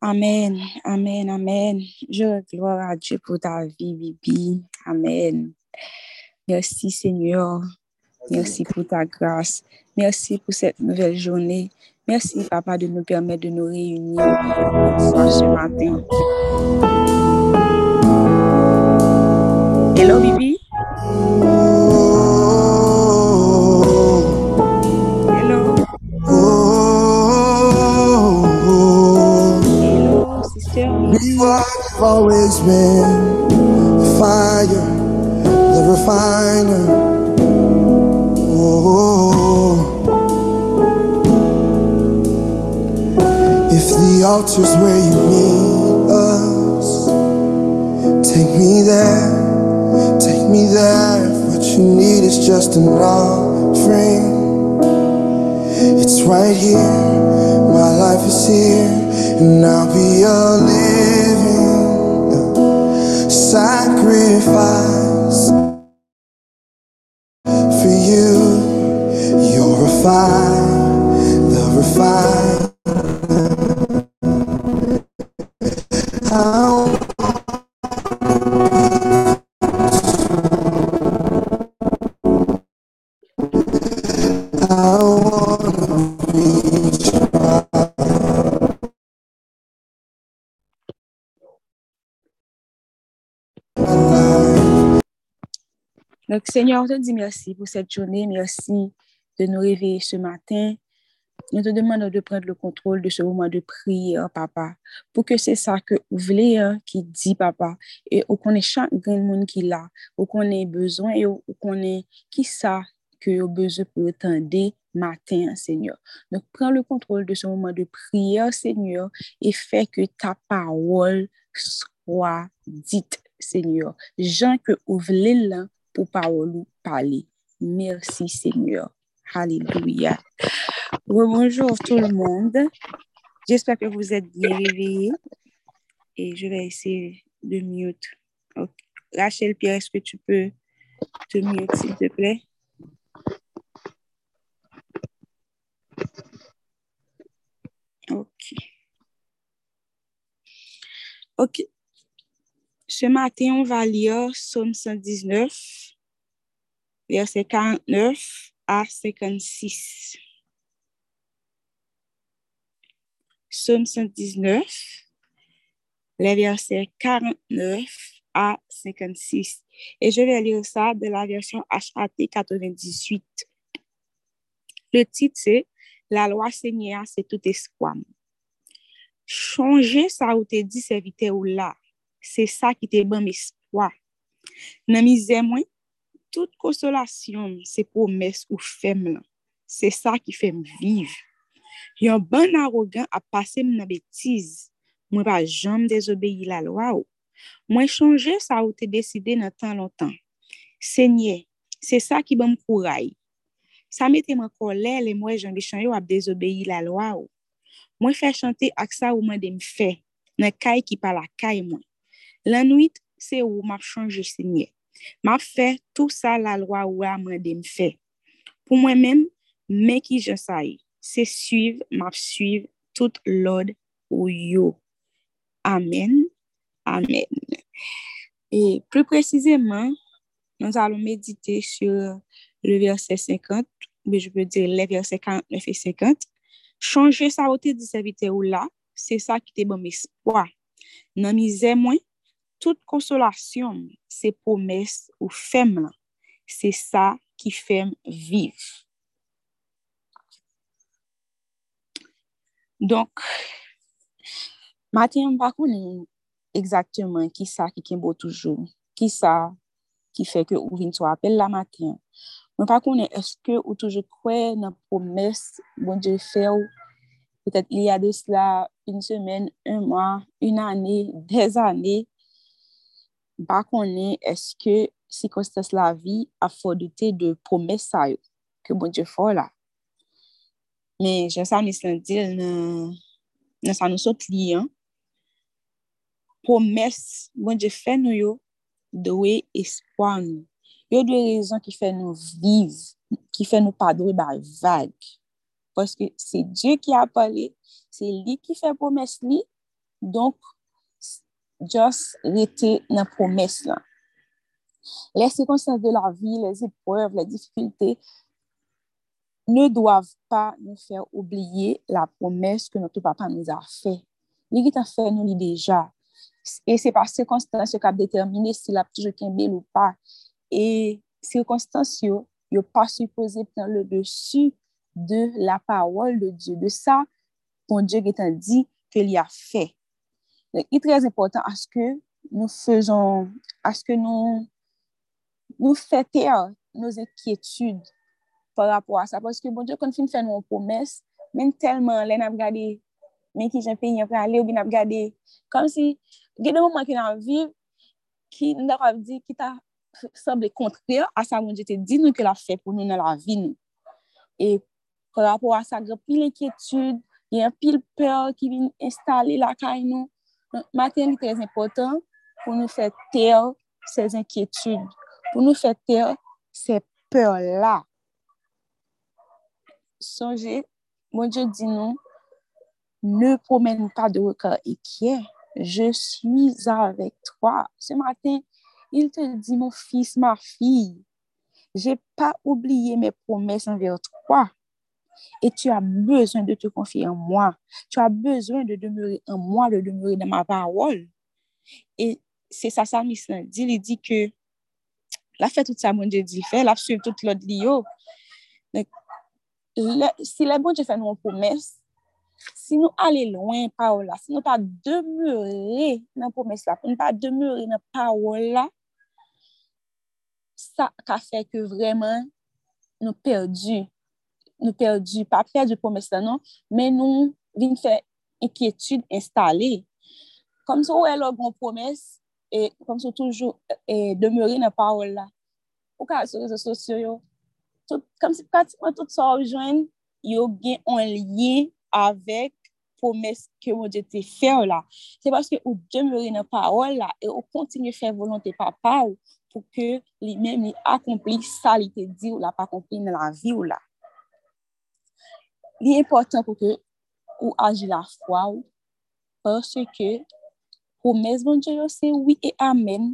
Amen, amen, amen. Je gloire à Dieu pour ta vie, Bibi. Amen. Merci, Seigneur. Merci pour ta grâce. Merci pour cette nouvelle journée. Merci, Papa, de nous permettre de nous réunir ce matin. Hello, Bibi? I've always been the fire, the refiner. Oh, if the altar's where you need us, take me there, take me there. If what you need is just an offering. It's right here, my life is here, and I'll be a living purified Donc, Seigneur, on te dit merci pour cette journée. Merci de nous réveiller ce matin. Nous te demandons de prendre le contrôle de ce moment de prière, papa, pour que c'est ça que vous voulez hein, qui dit, papa, et on connaît chaque grand monde qui l'a, on connaît besoin et on connaît qui ça que vous besoin pour attendre matin, Seigneur. Donc, prends le contrôle de ce moment de prière, Seigneur, et fais que ta parole soit dite, Seigneur. Jean que vous voulez là pour parole parler. Merci, Seigneur. Alléluia. Bonjour tout le monde. J'espère que vous êtes bien réveillés. Et je vais essayer de mute. Ok. Rachel Pierre, est-ce que tu peux te mute, s'il te plaît? Ok. Ok. Ce matin, on va lire Psaume 119, verset 49 à 56. Psaume 119, les versets 49 à 56. Et je vais lire ça de la version HAT 98. Le titre, c'est La loi Seigneur, c'est tout espoir. Changer ça ou te dit serviteur ou là, c'est ça qui te bon espoir. Nan moi, tout konsolasyon se promes ou fem lan. Se sa ki fem viv. Yon ban arogan ap pase m nan betiz. Mwen pa jom dezobeyi la lwa ou. Mwen chanje sa ou te deside nan tan lontan. Se nye, se sa ki ban m kouray. Sa mette m an kolè le mwen jan bichan yo ap dezobeyi la lwa ou. Mwen fè chante ak sa ou mwen dem fè. Nan kay ki pa la kay mwen. Lan nwit se ou m ap chanje se nye. M'a fait tout ça la loi ou a moi de me fait. Pour moi-même, mais qui je sais, c'est suivre, m'a suivre tout l'ordre ou yo. Amen. Amen. Et plus précisément, nous allons méditer sur le verset 50, mais je peux dire les versets 49 et 50. Changer sa hauteur du serviteur ou là, c'est ça qui te bon espoir. Nan misère moins, Tout konsolasyon se promes ou fem lan. Se sa ki fem viv. Donk, maten pa konen exactement ki sa ki kenbo toujou. Ki sa ki fe ke ou vin so apel la maten. Mwen pa konen eske ou toujou kwe nan promes bon diyo fe ou petet li ya de sla un semen, un mwa, un ane, dez ane bakone eske sikostes la vi a fodite de promes sa yo, ke bon je fo la. Men, jen sa mis lan dil nan, nan sa nou sot li, an. Promes, bon je fe nou yo, dowe espwa nou. Yo dwe rezon ki fe nou viv, ki fe nou padwe ba vag. Paske se Diyo ki apale, se li ki fe promes li, donk just rete nan promes lan. Les circonstances de la vie, les épreuves, les difficultés ne doivent pas nous faire oublier la promesse que notre papa nous a fait. Li git an fè nou li deja. E se par cirkonstans yo kap determine si la ptijou kenbe lou pa. E cirkonstans yo, yo pa suppose ptan le desu de la parol de Diyo. De sa, ton Diyo git an di ke li a fè. I trez important aske nou fezon, aske nou nou fete a nou zekietude par rapport a sa. Paske bon diyo kon fin fè nou an promes, men telman lè nan ap gade men ki jen pe yon pre ale ou bin ap gade. Kom si gade mouman ki nan viv, ki nou da wap di ki ta semble kontre a sa moun jete di nou ke la fè pou nou nan la vi nou. E par rapport a sa, gre pil ekietude, yon pil peur ki vin installe la kay nou. Nous. Matin, est très important pour nous faire taire ces inquiétudes, pour nous faire taire ces peurs-là. Songez, mon Dieu dit nous, ne promène pas de regard inquiet, je suis avec toi. Ce matin, il te dit, mon fils, ma fille, j'ai pas oublié mes promesses envers toi. Et tu as besoin de te confier en moi. Tu as besoin de demeurer en moi, de demeurer dans ma parole. Et c'est ça, ça, Miss dit. Il dit que la fait tout ça, mon Dieu dit, fait, la suivre tout l'autre oh. lio. Si le bon Dieu fait nos promesses, si nous allons loin par là, si nous pas demeurer dans la promesse là, pour ne pas demeurer dans la parole là, ça a fait que vraiment nous perdus nou perdi, pa perdi promes la nan, men nou vin fè enkyetude installe. Kom sou wè lò goun an promes, e kom sou toujou e demeure nan parol la. Ou ka sou rezo sosyo yo, tout, kom si pratikman tout sa oujwen, yo gen an liye avèk promes ke moun de te ou la. Se baske ou demeure nan parol la, e ou kontinye fè volante pa pa ou, pou ke li mèm li akompli sa li te di ou la pa akompli nan la vi ou la. Li important pou ke ou aji la fwa ou, parce ke pou mezman diyo se oui e amen,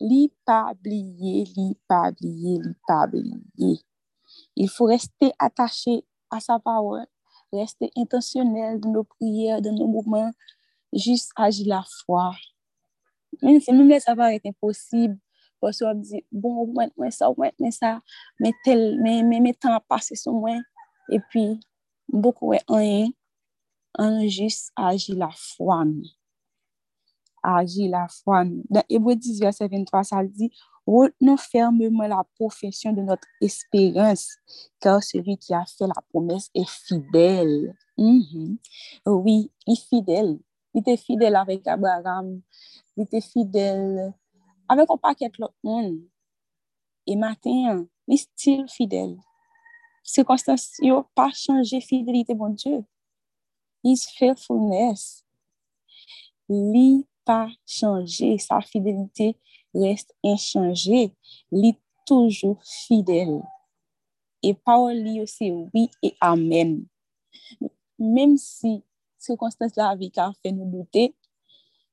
li pa bliye, li pa bliye, li pa bliye. Il faut rester attaché a sa parole, rester intentionel de nos prières, de nos mouvements, juste aji la fwa. Men se mèm lè sa va ete imposible, pou se wap di, bon, mwen sa, mwen sa, mwen tel, mwen tan apase sou mwen, e pi, Mbok wè anye, anye jist aji la fwa. Aji la fwa mi. Dan Ebo 10, verset 23, sa di, Retenons fermement la profession de notre espérance, car celui qui a fait la promesse est fidèle. Mm-hmm. Oui, il est fidèle. Il était fidèle avec Abraham. Il était fidèle avec un paquet l'autre monde. Et maintenant, il est still fidèle. Sikostans yo pa chanje fidelite bon Diyo. His faithfulness. Li pa chanje. Sa fidelite reste enchanje. Li toujou fidel. E paol li yo se oui e amen. Mem si sikostans la vi ka fe nou dote,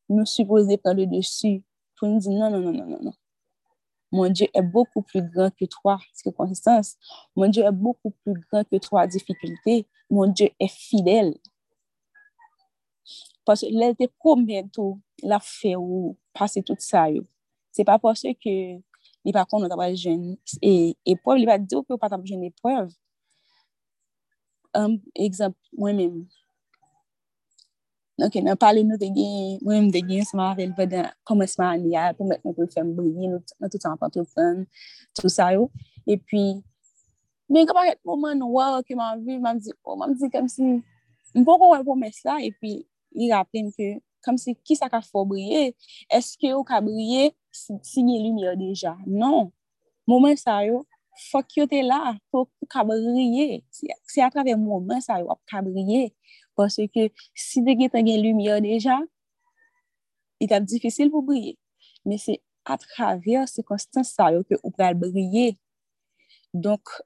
nou supose pa le desu pou nou di nan nan nan nan nan nan. Mon Dieu est beaucoup plus grand que toi, circonstances. Mon Dieu est beaucoup plus grand que toi, difficultés. Mon Dieu est fidèle. Parce que lè te promè tou la fè ou pase tout sa yo. Se pa pòsè ke li pa kon nou tabal jen epreuve, li pa diyo ki ou pa tabal jen epreuve. Um, exemple, mwen mèm, Ok, nan pale nou de gen, mwen m de gen seman avèl vè dan komanseman an yal pou mwen pou fèm bouye, nou tout an pantou fèm, tout sa yo. E pi, men kapan ket mouman nou wè, ok, mwen vi, mwen di, oh, mwen di kam si, mwen pou kon wè pou mè sa, e pi, li raplem ke, kam si ki sa ka fò bouye, eske yo ka bouye, si, nye gen lumiè deja. Non, mouman sa yo, fòk yo te la, fòk yo ka brye, si, si atrave mouman sa yo, ap ka brye, Pwase ke si de gen tan gen lumye deja, it ap difisil pou brye. Men se atravye se konstans sa yo ke ou pral brye. Donk,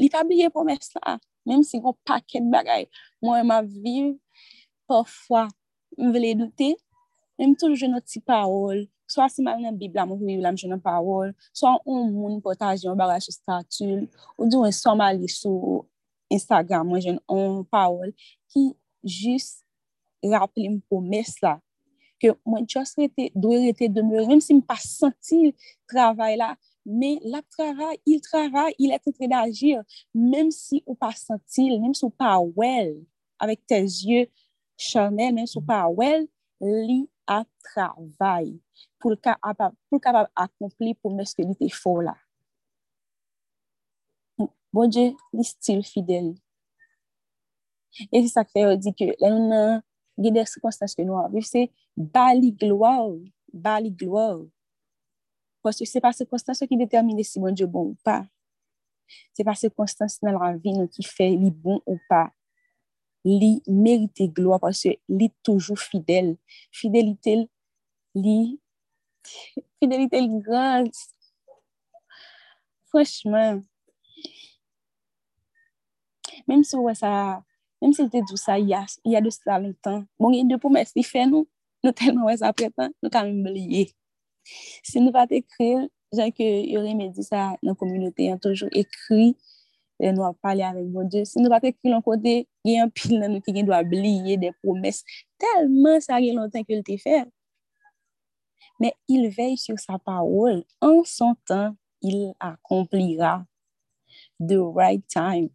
li pa brye pou mè sa. Mèm si kon paket bagay. Mwen m aviv, pofwa, m vele doute, mèm tou jenon ti parol. Swa si mal nan bibla, mwen vile m jenon parol. Swa ou moun potaj yon bagay sou statul. Ou diwen soma li sou Instagram mwen jen an paol ki jist rappele m pou mes la. Ke mwen just rete, dwe rete demure, mwen si m pa senti travay la, men la travay, il travay, il ete tre d'agir, menm si ou pa senti, menm si ou pa wel, avek te zye chanel, menm si ou pa wel, li a travay pou l akompli pou meske li te fo la. Bon je, li stil fidel. E si sa kwe yo di ke, la nou nan gede se konstans ke nou aviv, se bali gloa, bali gloa, Pwos se pa se konstans yo ki determine si bon diyo bon ou pa. Se pa se konstans nan la vi nou ki fe li bon ou pa. Li merite gloa pwos se li toujou fidel. Fidelite li, fidelite li grand. Fweshman, Mem si wè sa, mem si te djou sa ya, ya de sa lontan, bon gen de pou pomes li fè nou, nou telman wè sa pretan, nou kamen bliye. Si nou va te kril, jan ke yore me di sa nan kominote, yon toujou ekri, E nou ap pale avek bon Diyo. Si nou pa te kri lon kote, gen yon pil nan nou ki gen do a bliye de promes. Telman sa gen lontan ke l te fer. Men il vey sur sa parol. An son tan, il akomplira. The right time.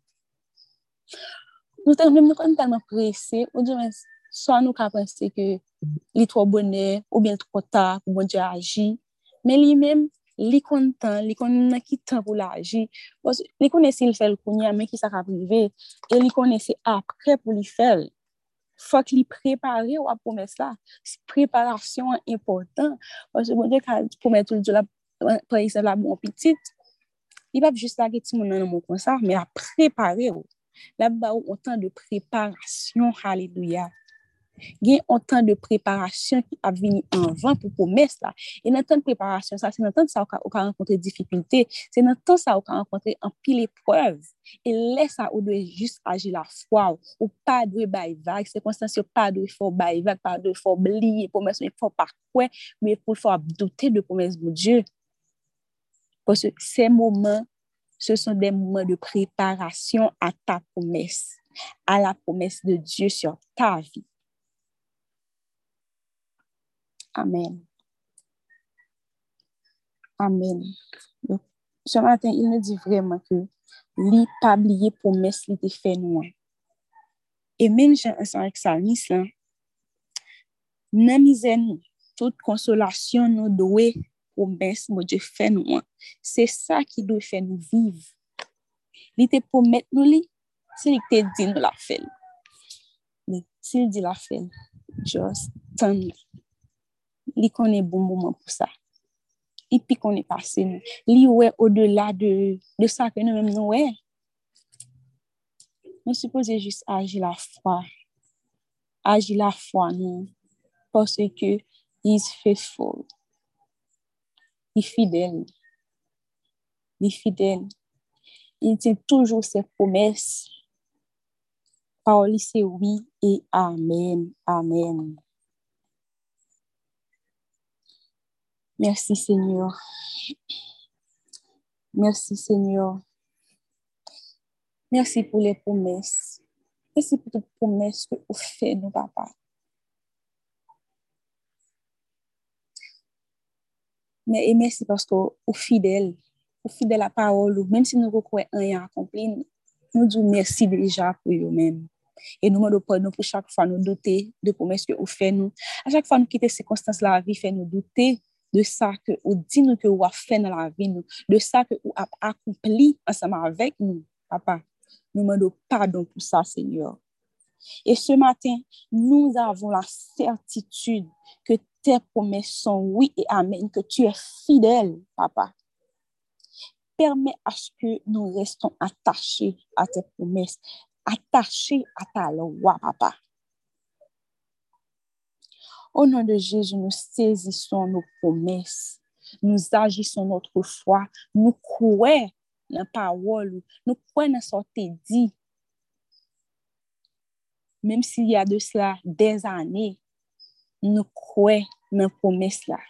Nou ten nou kon talman prese, ou di men, so an nou ka pense ke li tro bonè, ou bien tro ta, pou bon diyo aji, men li men, li kontan, li konan ki tan pou la aji, li konen se li fel konya, men ki sa ka prive, e li konen se apre pou li fel, fok li prepare ou ap promes la, preparasyon an important, pwase bon diyo ka promet tout diyo la, prese la bon pitit, li pap jist la ki ti moun nan moun konsa, men a prepare ou, La ba ou an tan de preparasyon, haleluya. Gen an tan de preparasyon ki ap vini anvan pou promes la. E nan tan de preparasyon sa, se nan tan sa ou ka, ou ka renkontre dificulte, se nan tan sa ou ka renkontre an pil epreuve. E lè sa ou dwe jist aji la fwa ou, ou pa dwe bay vag, se konstansyo pa dwe fò bay vag, pa dwe fò bli, promes ou fò pa kwen, mwen pou fò ap dote de promes mou Diyo. Pwese se mouman se son de mouman de preparasyon a ta mes, a la pou mes de Diyo sur ta vi. Amen. Amen. Ce matin, il ne dit vraiment que li pa bliye pou mes li te fè nou. Et men jen ansan ek sa nis la, nan promes mwen Diyo fè nou an. Se sa ki dwe fè nou viv. Li te promet nou li, se li te di nou la fèl. Ne, se li di la fèl, just tan li. Li konen bon mouman pou sa. Li pi konen pase nou. Li wè o de la de, sa ke nou mèm nou wè. Nou suppose jist aji la fwa. Aji la fwa nou. Pase ke is faithful. Li fidel. Li fidel. Li ten toujou se promes. Pa ou li se oui e amen. Amen. Merci Seigneur. Merci Seigneur. Merci pour les promesses. Merci pour toutes les promesses que vous faites, nous, papa. Mais et merci parce que vous fidèle, vous fidèle à la parole, même si nous ne croyons rien accompli, nous disons merci déjà pour vous-même. Et nous demandons pardon pour chaque fois nous douter de promesses que vous faites nous. À chaque fois nous quittons ces circonstances la vie, fait nous douter de sa ke ou di nou ke ou a fè nan la vi nou, de sa ke ou ap akoupli anseman avèk nou, papa, nou mèdou pardon pou sa, Seigneur. Et ce matin, nou avon la certitude ke te promès son oui et amen, ke tu è fidèl, papa. Permè aske nou reston ataché a te promès, ataché a ta loi, papa. Au nom de Jésus, nous saisissons nos promesses. Nous agissons notre foi. Nous croyons la parole. Nous croyons ce que dit. Même s'il y a de cela des années, nou kwe nan promes la.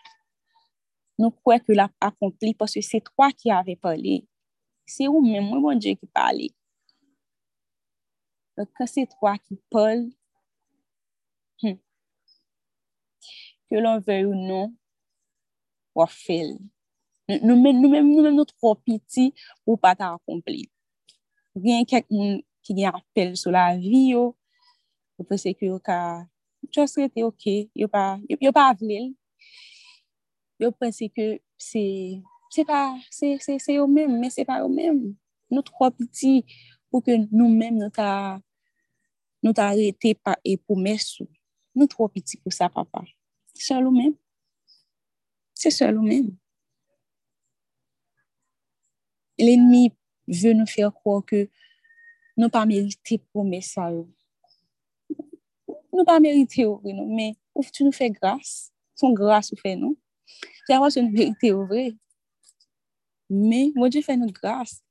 Nou kwe ke la akompli, pwase se toa ki ave pale. Se ou men mwen bon Diyo ki pale. Ke se toa ki pale, hmm. ke lon vey ou non, wafel. Nou men nou, nou, nou tro piti ou pata akompli. Gen kek moun ki gen apel sou la vi yo, ou pwese ki yo ka just rete ok, yo pa, pa avlil, yo pense ke se, se pa, se, se, se yo menm, men se pa yo menm. Nou tro piti pou ke nou menm nou ta, nou ta rete pa e pou mesou. Nou tro piti pou sa papa. Se sol ou menm. Se sol ou menm. L'enmi ve nou fèr kwa ke nou pa merite pou mesayou. nou pa merite ou vre nou, men ouf tu nou fe grase, son grase ou fe nou, se avwa se nou merite ou vre, men mwen di fe nou grase,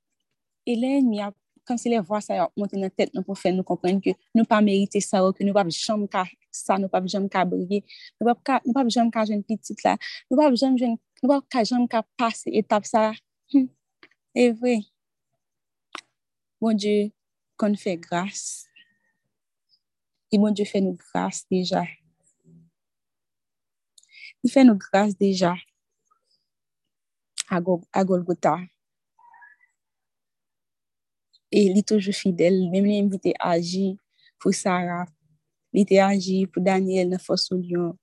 e lè mi ap, kan se lè vwa sa yo monte nan tèt nou pou fe nou kompren ke nou pa merite sa ou, ke nou pa jom ka sa, nou pa jom ka brye, nou pa, nou pa jom ka jen pitit la, nou pa jom jen, nou pa ka jom ka pase etap sa, hm, e vre, mwen di kon fe grase, et mon Dieu fait nous grâce déjà il fait nous grâce déjà à, Golgotha. Et il est toujours fidèle, même il invité à agir pour Sarah, il était agi pour Daniel dans au Lion.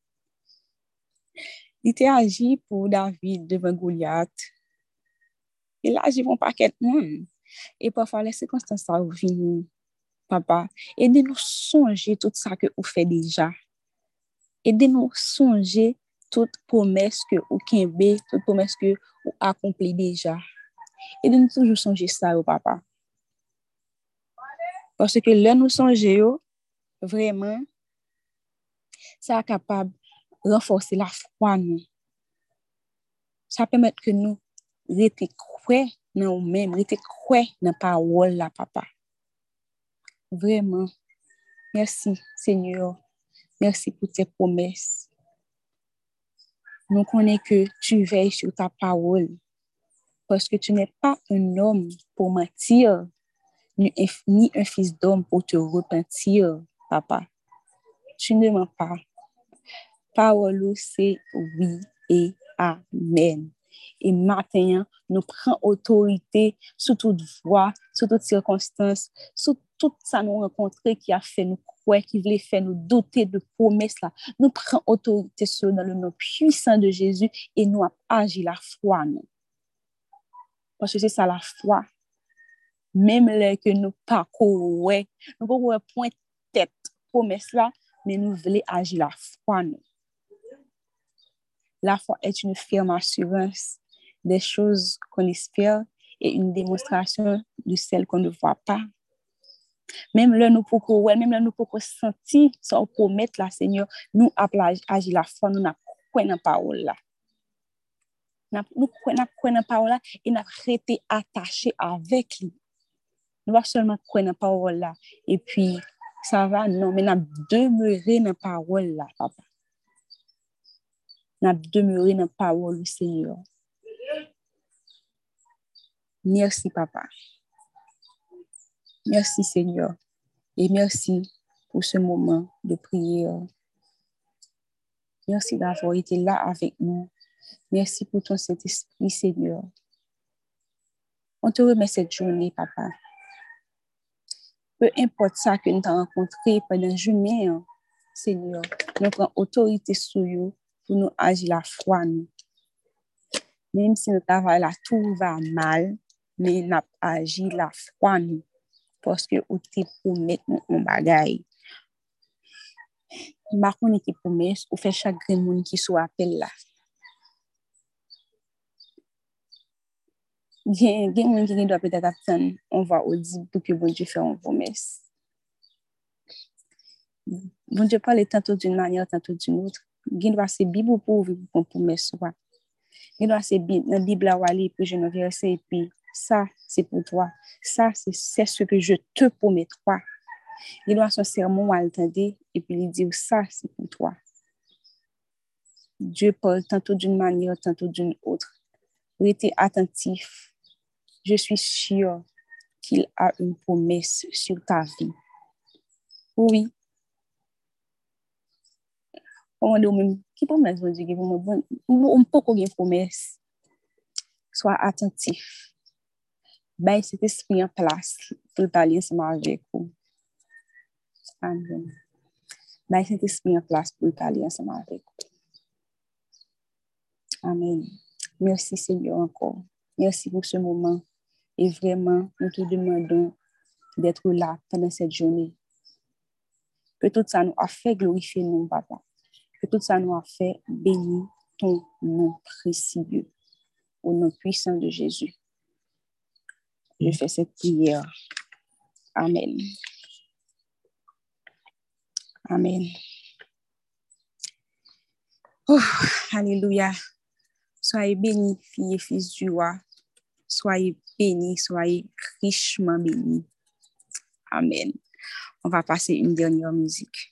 Il était agi pour David devant Goliath. Il a agi pour un paquet de monde. Et parfois, les circonstances sont venues, papa. Aidez-nous songer tout ça que vous faites déjà. Aidez-nous songer toute promesse que ou kembe, toute promesse que ou accompli déjà. Et de nous toujours songer ça au papa. Parce que là, nous songer, vraiment, ça est capable de renforcer la foi nous. Ça permet que nous rester croix dans nous-mêmes, rester croix dans la parole papa. Vraiment. Merci, Seigneur. Merci pour tes promesses. Nous connaissons que tu veilles sur ta parole parce que tu n'es pas un homme pour mentir, ni un fils d'homme pour te repentir, papa. Tu ne mens pas. Parole, c'est oui et amen. Et maintenant, nous prenons autorité sur toute voie, sur toute circonstance, sur tout ça nous rencontrer qui a fait nous croire, qui voulait faire nous douter de promesses là. Nous prenons autorité sur le nom puissant de Jésus et nous agi la foi nous. Parce que c'est ça la foi. Même là que nous parcourons, nous pouvons point tête promesse là, mais nous voulons agir la foi nous. La foi est une ferme assurance des choses qu'on espère et une démonstration de celles qu'on ne voit pas. Même là, nous pouvons, même là, nous pouvons sentir, sans promettre la Seigneur, nous agir la foi, nous n'avons pas parole là. Nous croyons la parole là et nous été attachés avec lui. Nous pas seulement croire parole là et puis ça va, non, mais nous demeurer dans la parole là, papa. Nous demeurer dans la parole du Seigneur. Merci, papa. Merci, Seigneur. Et merci pour ce moment de prière. Merci d'avoir été là avec nous. Merci pour ton Saint-Esprit, Seigneur. On te remet cette journée, papa. Peu importe ça que nous avons rencontré pendant journée, hein, Seigneur, nous prenons autorité sur nous pour nous agir la foi. Même si notre travail là, tout va mal, men nap aji la fwa nou, poske ou te poumet nou an bagay. Makoun e te poumet, ou fe chagre moun ki sou apel la. Gen, gen moun ki gen do apet atapten, on va ou di pou ki bon di fe an poumet. Bon di pale tanto d'un manye, tanto d'un outre, gen do ase bibou pou ouvi pou kon poumet sou. Gen do ase bib, nan bib la wali pou jenon verse epi, Ça, c'est pour toi. Ça, c'est ce que je te promets, toi. Il doit son sermon à et puis il dit, ça, c'est pour toi. Dieu parle tantôt d'une manière, tantôt d'une autre. Restez attentif. Je suis sûre qu'il a une promesse sur ta vie. Oui. On même, qui promesse vous dire on peut qu'on une promesse. Sois attentif. Ben, cet esprit en place pour parler ensemble avec vous. Amen. Ben, cet esprit en place pour parler ensemble avec vous. Amen. Merci Seigneur encore. Merci pour ce moment. Et vraiment, nous te demandons d'être là pendant cette journée. Que tout ça nous a fait glorifier nous, Papa. Que tout ça nous a fait bénir ton nom précieux. Au nom puissant de Jésus. Je fais cette prière. Amen. Amen. Oh, alléluia. Soyez bénis, filles et fils du roi. Soyez bénis, soyez richement bénis. Amen. On va passer une dernière musique.